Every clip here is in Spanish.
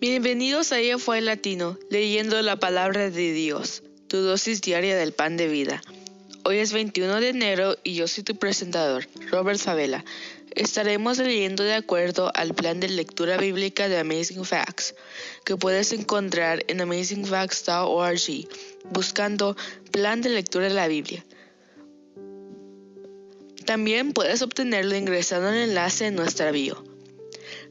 Bienvenidos a Ella fue Latino, leyendo la palabra de Dios, tu dosis diaria del pan de vida. Hoy es 21 de enero y yo soy tu presentador, Robert Favela. Estaremos leyendo de acuerdo al plan de lectura bíblica de Amazing Facts, que puedes encontrar en amazingfacts.org, buscando Plan de Lectura de la Biblia. También puedes obtenerlo ingresando el enlace en nuestra bio.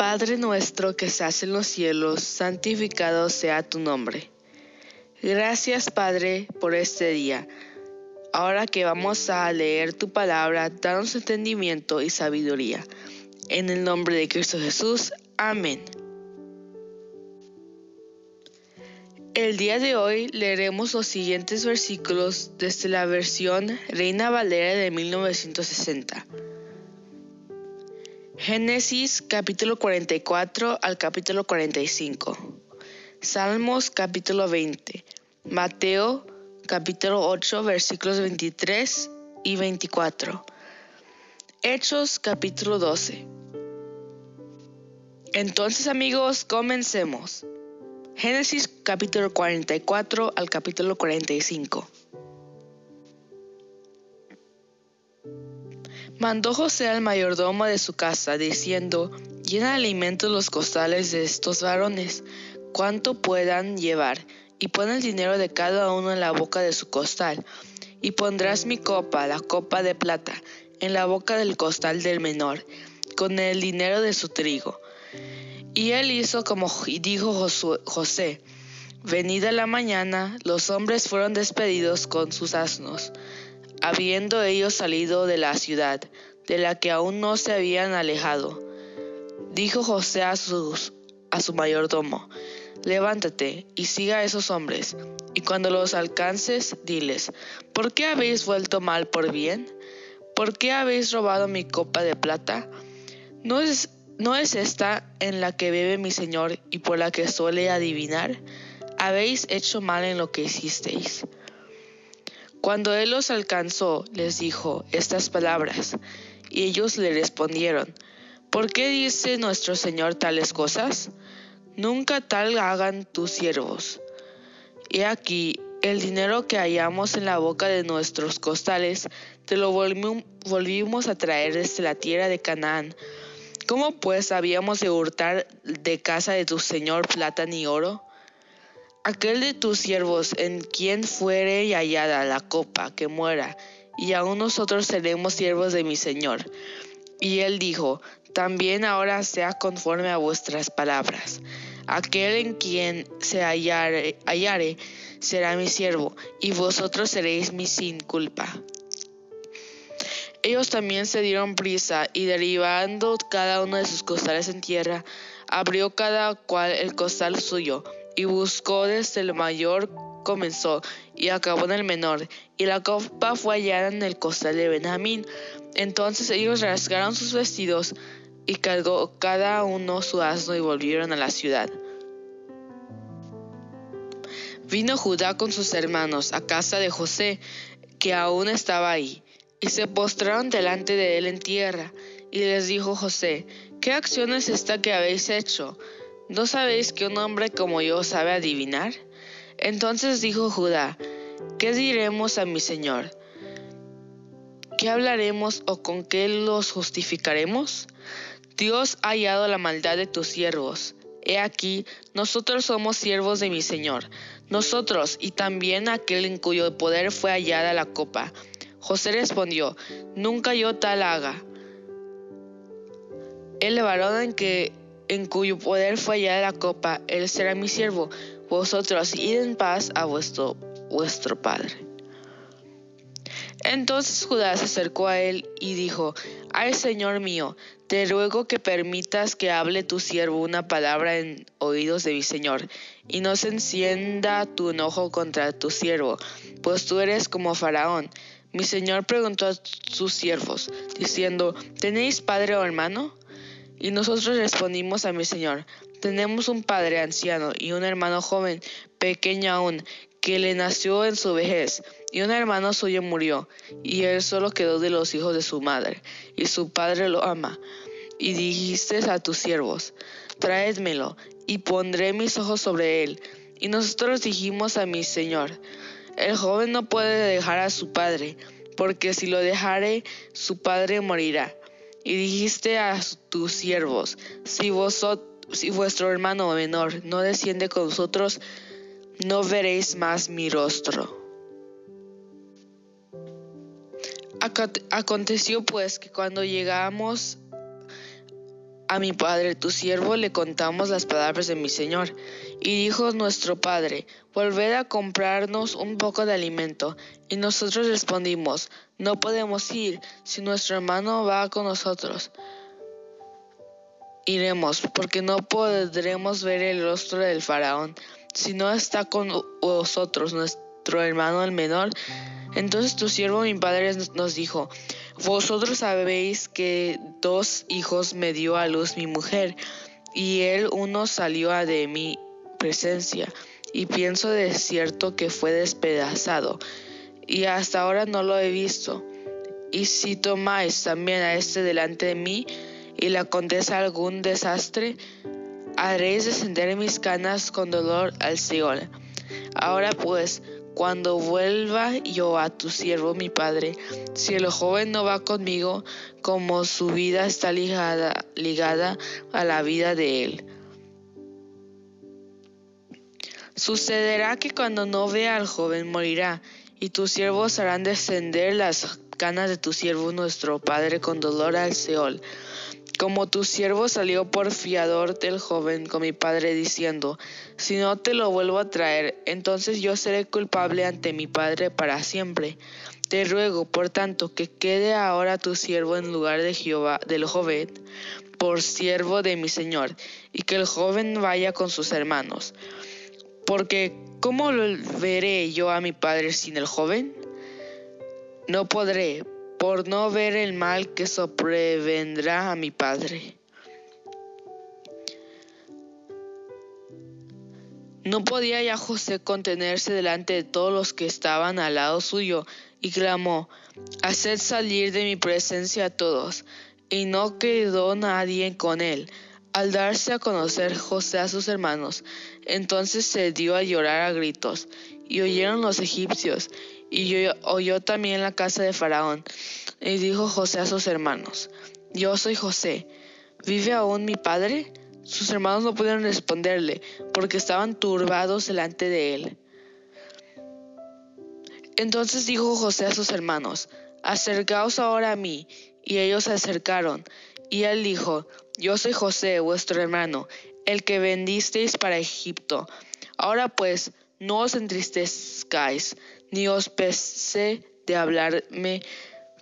Padre nuestro que estás en los cielos, santificado sea tu nombre. Gracias Padre por este día. Ahora que vamos a leer tu palabra, danos entendimiento y sabiduría. En el nombre de Cristo Jesús. Amén. El día de hoy leeremos los siguientes versículos desde la versión Reina Valera de 1960. Génesis capítulo 44 al capítulo 45. Salmos capítulo 20. Mateo capítulo 8 versículos 23 y 24. Hechos capítulo 12. Entonces amigos, comencemos. Génesis capítulo 44 al capítulo 45. Mandó José al mayordomo de su casa, diciendo, llena de alimentos los costales de estos varones, cuanto puedan llevar, y pon el dinero de cada uno en la boca de su costal, y pondrás mi copa, la copa de plata, en la boca del costal del menor, con el dinero de su trigo. Y él hizo como dijo José. Venida la mañana, los hombres fueron despedidos con sus asnos habiendo ellos salido de la ciudad, de la que aún no se habían alejado. Dijo José a, sus, a su mayordomo, levántate y siga a esos hombres, y cuando los alcances, diles, ¿por qué habéis vuelto mal por bien? ¿Por qué habéis robado mi copa de plata? ¿No es, ¿No es esta en la que bebe mi señor y por la que suele adivinar? Habéis hecho mal en lo que hicisteis. Cuando él los alcanzó, les dijo estas palabras, y ellos le respondieron, ¿por qué dice nuestro Señor tales cosas? Nunca tal hagan tus siervos. He aquí, el dinero que hallamos en la boca de nuestros costales, te lo volvimos a traer desde la tierra de Canaán. ¿Cómo pues habíamos de hurtar de casa de tu Señor plata ni oro? Aquel de tus siervos en quien fuere hallada la copa que muera, y aún nosotros seremos siervos de mi Señor. Y él dijo, también ahora sea conforme a vuestras palabras. Aquel en quien se hallare, hallare será mi siervo, y vosotros seréis mi sin culpa. Ellos también se dieron prisa, y derivando cada uno de sus costales en tierra, abrió cada cual el costal suyo, y buscó desde el mayor comenzó y acabó en el menor, y la copa fue hallada en el costal de Benjamín. Entonces ellos rasgaron sus vestidos y cargó cada uno su asno y volvieron a la ciudad. Vino Judá con sus hermanos a casa de José, que aún estaba ahí, y se postraron delante de él en tierra, y les dijo José, ¿qué acción es esta que habéis hecho? ¿No sabéis que un hombre como yo sabe adivinar? Entonces dijo Judá, ¿qué diremos a mi señor? ¿Qué hablaremos o con qué los justificaremos? Dios ha hallado la maldad de tus siervos. He aquí, nosotros somos siervos de mi Señor, nosotros y también aquel en cuyo poder fue hallada la copa. José respondió, nunca yo tal haga. El varón en que en cuyo poder fue hallada la copa, él será mi siervo. Vosotros id en paz a vuestro, vuestro Padre. Entonces Judá se acercó a él y dijo, Ay Señor mío, te ruego que permitas que hable tu siervo una palabra en oídos de mi Señor, y no se encienda tu enojo contra tu siervo, pues tú eres como Faraón. Mi Señor preguntó a sus siervos, diciendo, ¿tenéis padre o hermano? Y nosotros respondimos a mi Señor, tenemos un padre anciano y un hermano joven, pequeño aún, que le nació en su vejez, y un hermano suyo murió, y él solo quedó de los hijos de su madre, y su padre lo ama. Y dijiste a tus siervos, traédmelo, y pondré mis ojos sobre él. Y nosotros dijimos a mi señor, el joven no puede dejar a su padre, porque si lo dejare, su padre morirá. Y dijiste a tus siervos, si, si vuestro hermano menor no desciende con vosotros, no veréis más mi rostro. Aconteció pues que cuando llegamos a mi padre, tu siervo, le contamos las palabras de mi señor. Y dijo nuestro padre, volved a comprarnos un poco de alimento. Y nosotros respondimos, no podemos ir, si nuestro hermano va con nosotros. Iremos, porque no podremos ver el rostro del faraón si no está con vosotros nuestro hermano el menor. Entonces tu siervo mi padre nos dijo, vosotros sabéis que dos hijos me dio a luz mi mujer, y él uno salió a de mi presencia, y pienso de cierto que fue despedazado, y hasta ahora no lo he visto. Y si tomáis también a este delante de mí, y le acontece algún desastre, haréis descender mis canas con dolor al Seol. Ahora pues, cuando vuelva yo a tu siervo mi padre, si el joven no va conmigo, como su vida está ligada, ligada a la vida de él. Sucederá que cuando no vea al joven morirá, y tus siervos harán descender las canas de tu siervo nuestro padre con dolor al Seol. Como tu siervo salió por fiador del joven con mi padre diciendo, si no te lo vuelvo a traer, entonces yo seré culpable ante mi padre para siempre. Te ruego, por tanto, que quede ahora tu siervo en lugar de Jehová del joven, por siervo de mi señor, y que el joven vaya con sus hermanos. Porque, ¿cómo veré yo a mi padre sin el joven? No podré, por no ver el mal que sobrevendrá a mi padre. No podía ya José contenerse delante de todos los que estaban al lado suyo, y clamó, Haced salir de mi presencia a todos. Y no quedó nadie con él. Al darse a conocer José a sus hermanos, entonces se dio a llorar a gritos, y oyeron los egipcios, y oyó también la casa de Faraón. Y dijo José a sus hermanos, Yo soy José, ¿vive aún mi padre? Sus hermanos no pudieron responderle, porque estaban turbados delante de él. Entonces dijo José a sus hermanos, Acercaos ahora a mí. Y ellos se acercaron. Y él dijo, Yo soy José, vuestro hermano, el que vendisteis para Egipto. Ahora pues, no os entristezcáis, ni os pese de hablarme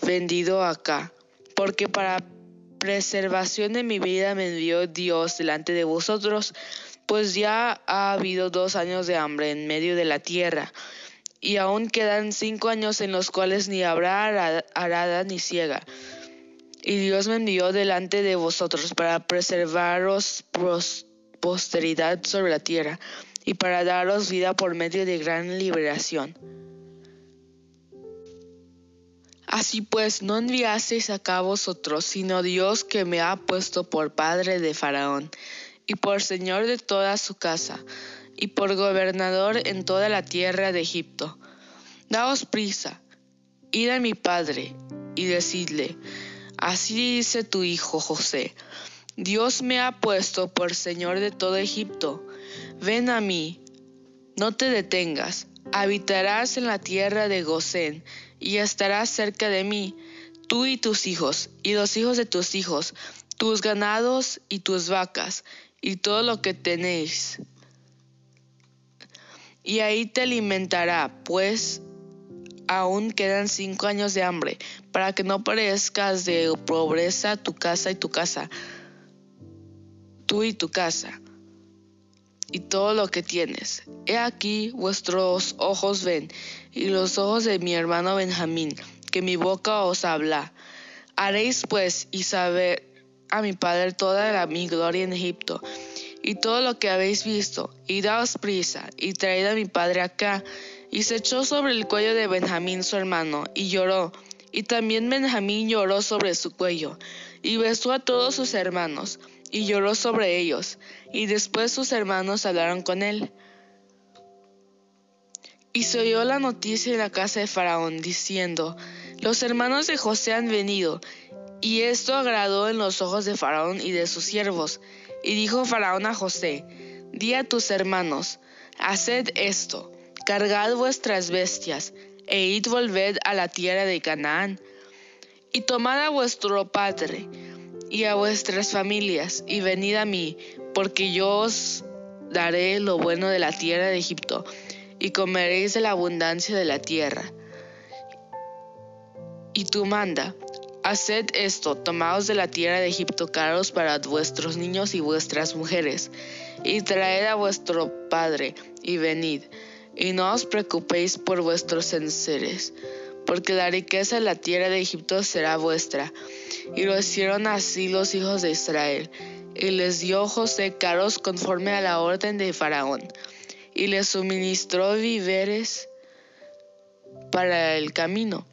vendido acá, porque para preservación de mi vida me envió Dios delante de vosotros, pues ya ha habido dos años de hambre en medio de la tierra, y aún quedan cinco años en los cuales ni habrá arada ni ciega. Y Dios me envió delante de vosotros para preservaros posteridad sobre la tierra, y para daros vida por medio de gran liberación. Así pues, no enviasteis acá vosotros, sino Dios que me ha puesto por padre de Faraón, y por señor de toda su casa, y por gobernador en toda la tierra de Egipto. Daos prisa, id a mi padre, y decidle, así dice tu hijo José, Dios me ha puesto por señor de todo Egipto. Ven a mí, no te detengas, habitarás en la tierra de Gosén, y estarás cerca de mí, tú y tus hijos, y los hijos de tus hijos, tus ganados y tus vacas, y todo lo que tenéis. Y ahí te alimentará, pues aún quedan cinco años de hambre, para que no parezcas de pobreza tu casa y tu casa, tú y tu casa, y todo lo que tienes. He aquí vuestros ojos ven, y los ojos de mi hermano Benjamín, que mi boca os habla. Haréis pues y saber a mi padre toda la, mi gloria en Egipto, y todo lo que habéis visto, y daos prisa, y traed a mi padre acá, y se echó sobre el cuello de Benjamín su hermano, y lloró. Y también Benjamín lloró sobre su cuello, y besó a todos sus hermanos, y lloró sobre ellos. Y después sus hermanos hablaron con él. Y se oyó la noticia en la casa de Faraón, diciendo, Los hermanos de José han venido. Y esto agradó en los ojos de Faraón y de sus siervos. Y dijo Faraón a José, Di a tus hermanos, haced esto cargad vuestras bestias, e id volved a la tierra de Canaán, y tomad a vuestro padre y a vuestras familias, y venid a mí, porque yo os daré lo bueno de la tierra de Egipto, y comeréis de la abundancia de la tierra. Y tú manda, haced esto, tomaos de la tierra de Egipto caros para vuestros niños y vuestras mujeres, y traed a vuestro padre, y venid y no os preocupéis por vuestros enseres, porque la riqueza de la tierra de Egipto será vuestra. Y lo hicieron así los hijos de Israel, y les dio José caros conforme a la orden de Faraón, y les suministró víveres para el camino.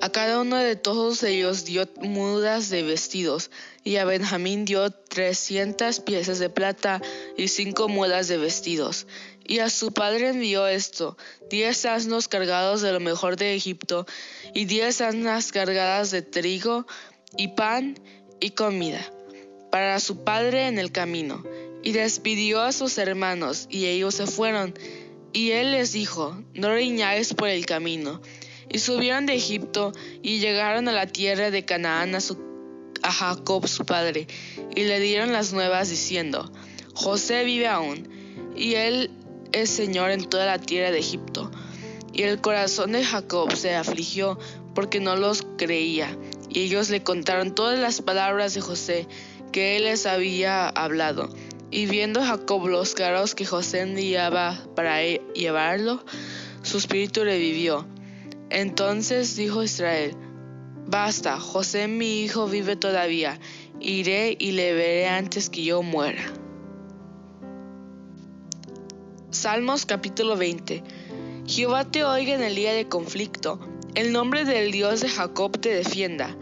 A cada uno de todos ellos dio mudas de vestidos, y a Benjamín dio trescientas piezas de plata y cinco mudas de vestidos. Y a su padre envió esto, diez asnos cargados de lo mejor de Egipto, y diez asnas cargadas de trigo, y pan, y comida, para su padre en el camino. Y despidió a sus hermanos, y ellos se fueron. Y él les dijo, no riñáis por el camino. Y subieron de Egipto, y llegaron a la tierra de Canaán a, Jacob su padre, y le dieron las nuevas diciendo, José vive aún, y él es Señor en toda la tierra de Egipto. Y el corazón de Jacob se afligió porque no los creía. Y ellos le contaron todas las palabras de José que él les había hablado. Y viendo Jacob los carros que José enviaba para e-, llevarlo, su espíritu revivió. Entonces dijo Israel, Basta, José mi hijo vive todavía, iré y le veré antes que yo muera. Salmos capítulo 20. Jehová te oiga en el día de conflicto, el nombre del Dios de Jacob te defienda.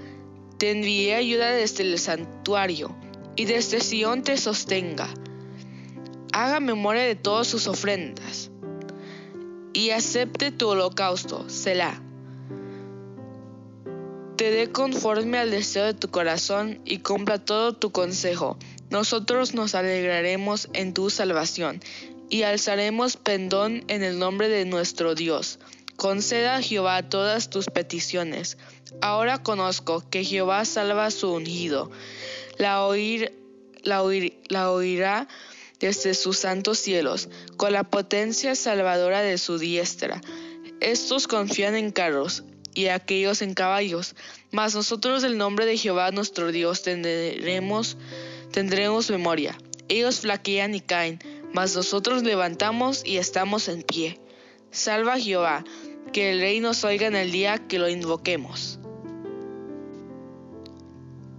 Te envié ayuda desde el santuario, y desde Sión te sostenga. Haga memoria de todas sus ofrendas, y acepte tu holocausto, Selah. Te dé conforme al deseo de tu corazón y cumpla todo tu consejo. Nosotros nos alegraremos en tu salvación y alzaremos pendón en el nombre de nuestro Dios. Conceda a Jehová todas tus peticiones. Ahora conozco que Jehová salva a su ungido. La, oír, la, la oirá desde sus santos cielos, con la potencia salvadora de su diestra. Estos confían en carros y aquellos en caballos, mas nosotros del nombre de Jehová nuestro Dios tendremos, tendremos memoria. Ellos flaquean y caen, mas nosotros levantamos y estamos en pie. Salva Jehová, que el rey nos oiga en el día que lo invoquemos.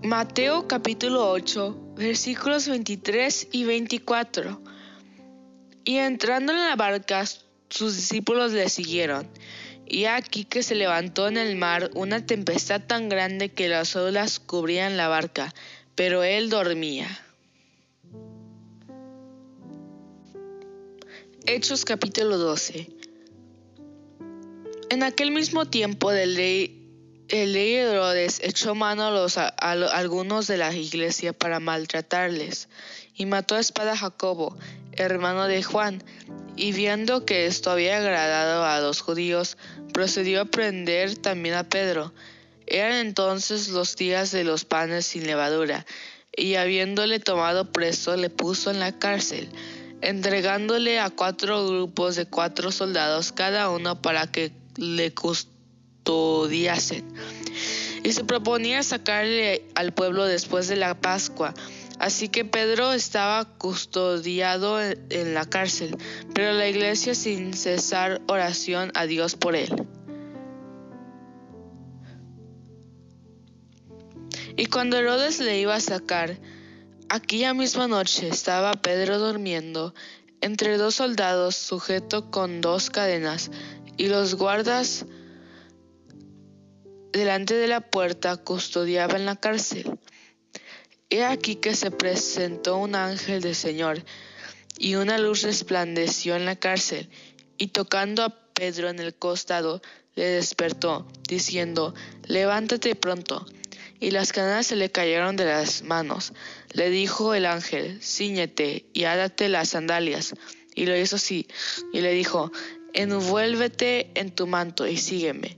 Mateo capítulo 8, versículos 23 y 24. Y entrando en la barca, sus discípulos le siguieron. Y aquí que se levantó en el mar una tempestad tan grande que las olas cubrían la barca, pero él dormía. Hechos capítulo 12 En aquel mismo tiempo el rey, el Herodes echó mano a, los, algunos de la iglesia para maltratarles y mató a espada a Jacobo, hermano de Juan, y viendo que esto había agradado a los judíos, procedió a prender también a Pedro. Eran entonces los días de los panes sin levadura, y habiéndole tomado preso le puso en la cárcel entregándole a cuatro grupos de cuatro soldados cada uno para que le Y se proponía sacarle al pueblo después de la Pascua. Así que Pedro estaba custodiado en la cárcel, pero la iglesia sin cesar oración a Dios por él. Y cuando Herodes le iba a sacar, aquella misma noche estaba Pedro durmiendo entre dos soldados sujeto con dos cadenas, y los guardas delante de la puerta custodiaban la cárcel. He aquí que se presentó un ángel del Señor, y una luz resplandeció en la cárcel, y tocando a Pedro en el costado, le despertó, diciendo, Levántate pronto y las cadenas se le cayeron de las manos. Le dijo el ángel, ciñete y ádate las sandalias. Y lo hizo así, y le dijo, envuélvete en tu manto y sígueme.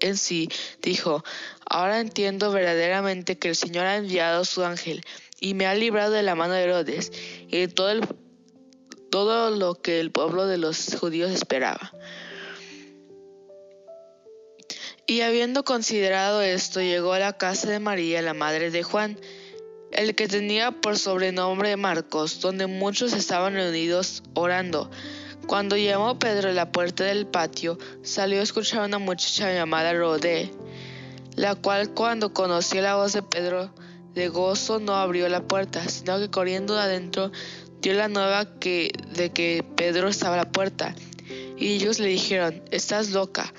en sí, dijo, Ahora entiendo verdaderamente que el Señor ha enviado su ángel, y me ha librado de la mano de Herodes, y de todo, lo que el pueblo de los judíos esperaba. Y habiendo considerado esto, llegó a la casa de María, la madre de Juan, el que tenía por sobrenombre Marcos, donde muchos estaban reunidos orando. Cuando llamó Pedro a la puerta del patio, salió a escuchar a una muchacha llamada Rodé, la cual cuando conoció la voz de Pedro, de gozo no abrió la puerta, sino que corriendo adentro dio la nueva que, de que Pedro estaba a la puerta. Y ellos le dijeron, estás loca.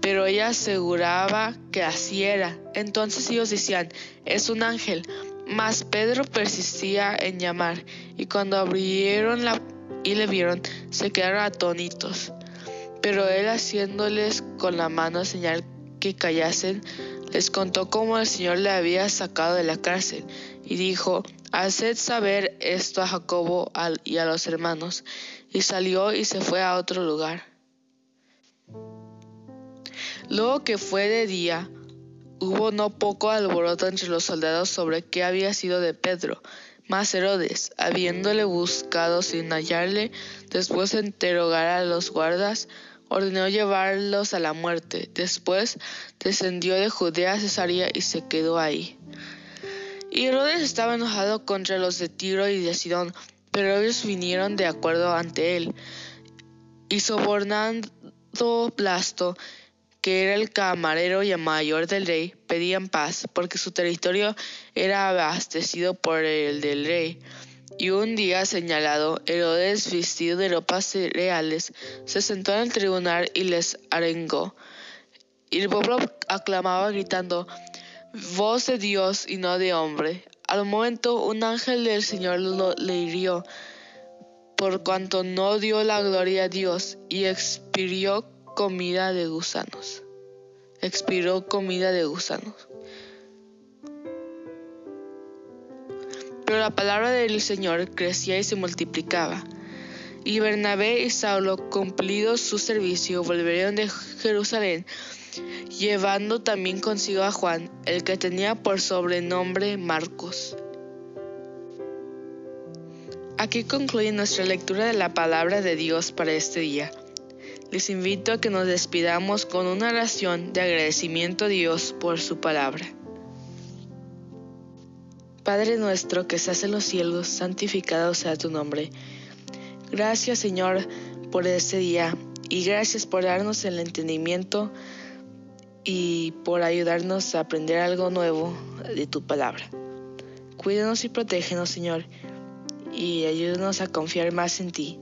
Pero ella aseguraba que así era. Entonces ellos decían, es un ángel. Mas Pedro persistía en llamar, y cuando abrieron la y le vieron, se quedaron atónitos. Pero él haciéndoles con la mano señal que callasen, les contó cómo el Señor le había sacado de la cárcel, y dijo, Haced saber esto a Jacobo y a los hermanos. Y salió y se fue a otro lugar. Luego que fue de día, Hubo no poco alboroto entre los soldados sobre qué había sido de Pedro. Mas Herodes, habiéndole buscado sin hallarle, después de interrogar a los guardas, ordenó llevarlos a la muerte. Después descendió de Judea a Cesarea y se quedó ahí. Y Herodes estaba enojado contra los de Tiro y de Sidón, pero ellos vinieron de acuerdo ante él. Y sobornando Blasto, que era el camarero y mayor del rey, pedían paz, porque su territorio era abastecido por el del rey. Y un día señalado, Herodes, vestido de ropas reales, se sentó en el tribunal y les arengó. Y el pueblo aclamaba gritando, voz de Dios y no de hombre. Al momento un ángel del Señor lo, le hirió, por cuanto no dio la gloria a Dios, y expirió comida de gusanos. Expiró comida de gusanos. Pero la palabra del Señor crecía y se multiplicaba. Y Bernabé y Saulo, cumplido su servicio, volvieron de Jerusalén, llevando también consigo a Juan, el que tenía por sobrenombre Marcos. Aquí concluye nuestra lectura de la palabra de Dios para este día les invito a que nos despidamos con una oración de agradecimiento a Dios por su palabra. Padre nuestro que estás en los cielos, santificado sea tu nombre. Gracias Señor por este día y gracias por darnos el entendimiento y por ayudarnos a aprender algo nuevo de tu palabra. Cuídanos y protégenos Señor y ayúdanos a confiar más en ti.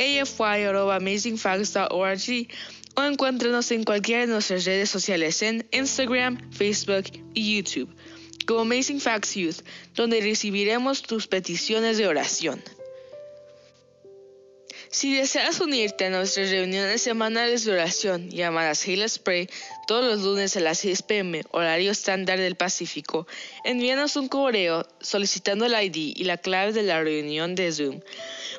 afy.amazingfacts.org o encuéntranos en cualquiera de nuestras redes sociales en Instagram, Facebook y YouTube como Amazing Facts Youth, donde recibiremos tus peticiones de oración. Si deseas unirte a nuestras reuniones semanales de oración llamadas Hail Spray todos los lunes a las 6 pm, horario estándar del Pacífico, envíanos un correo solicitando el ID y la clave de la reunión de Zoom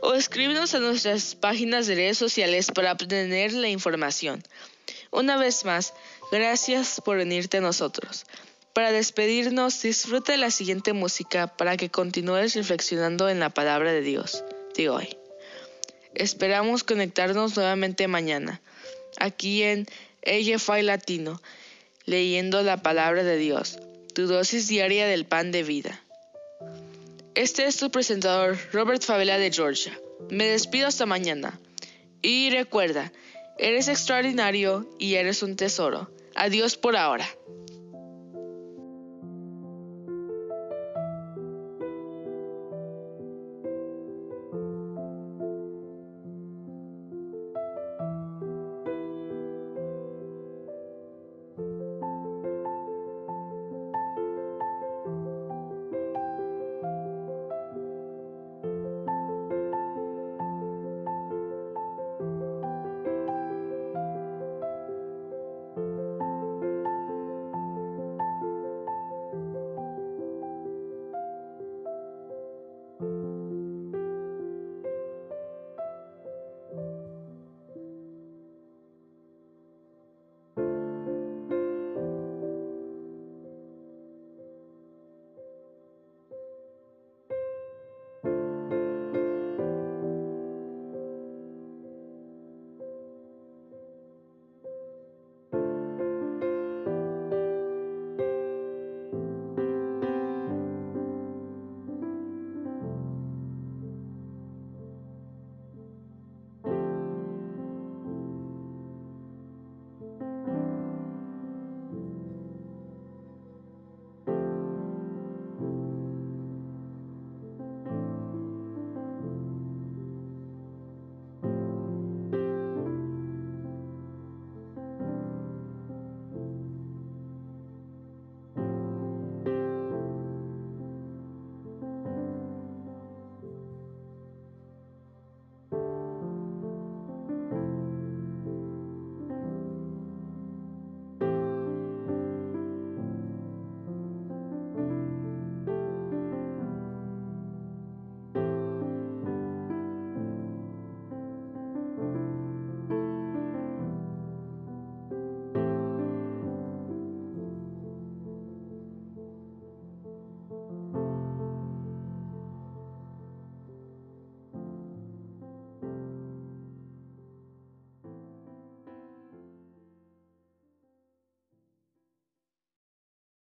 o escríbenos a nuestras páginas de redes sociales para obtener la información. Una vez más, gracias por unirte a nosotros. Para despedirnos, disfruta de la siguiente música para que continúes reflexionando en la palabra de Dios de hoy. Esperamos conectarnos nuevamente mañana, aquí en AFI Latino, leyendo la palabra de Dios, tu dosis diaria del pan de vida. Este es tu presentador, Robert Favela de Georgia. Me despido hasta mañana. Y recuerda, eres extraordinario y eres un tesoro. Adiós por ahora.